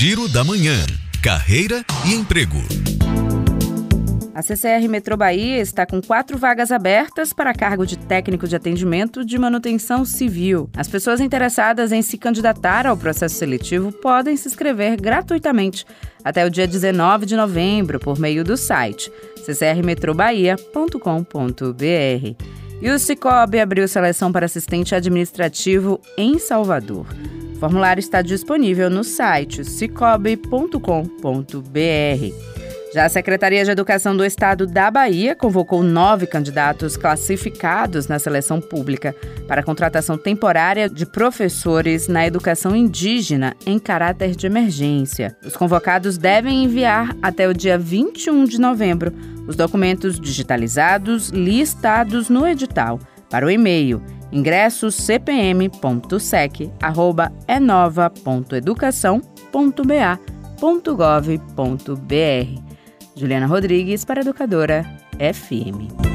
Giro da Manhã. Carreira e emprego. A CCR Metrô Bahia está com quatro vagas abertas para cargo de técnico de atendimento de manutenção civil. As pessoas interessadas em se candidatar ao processo seletivo podem se inscrever gratuitamente até o dia 19 de novembro por meio do site ccrmetrobahia.com.br. E o Cicobi abriu seleção para assistente administrativo em Salvador. O formulário está disponível no site cicobi.com.br. Já a Secretaria de Educação do Estado da Bahia convocou nove candidatos classificados na seleção pública para contratação temporária de professores na educação indígena em caráter de emergência. Os convocados devem enviar até o dia 21 de novembro os documentos digitalizados listados no edital para o e-mail ingressospm.sec@enova.educação.ba.gov.br. Juliana Rodrigues para Educadora FM.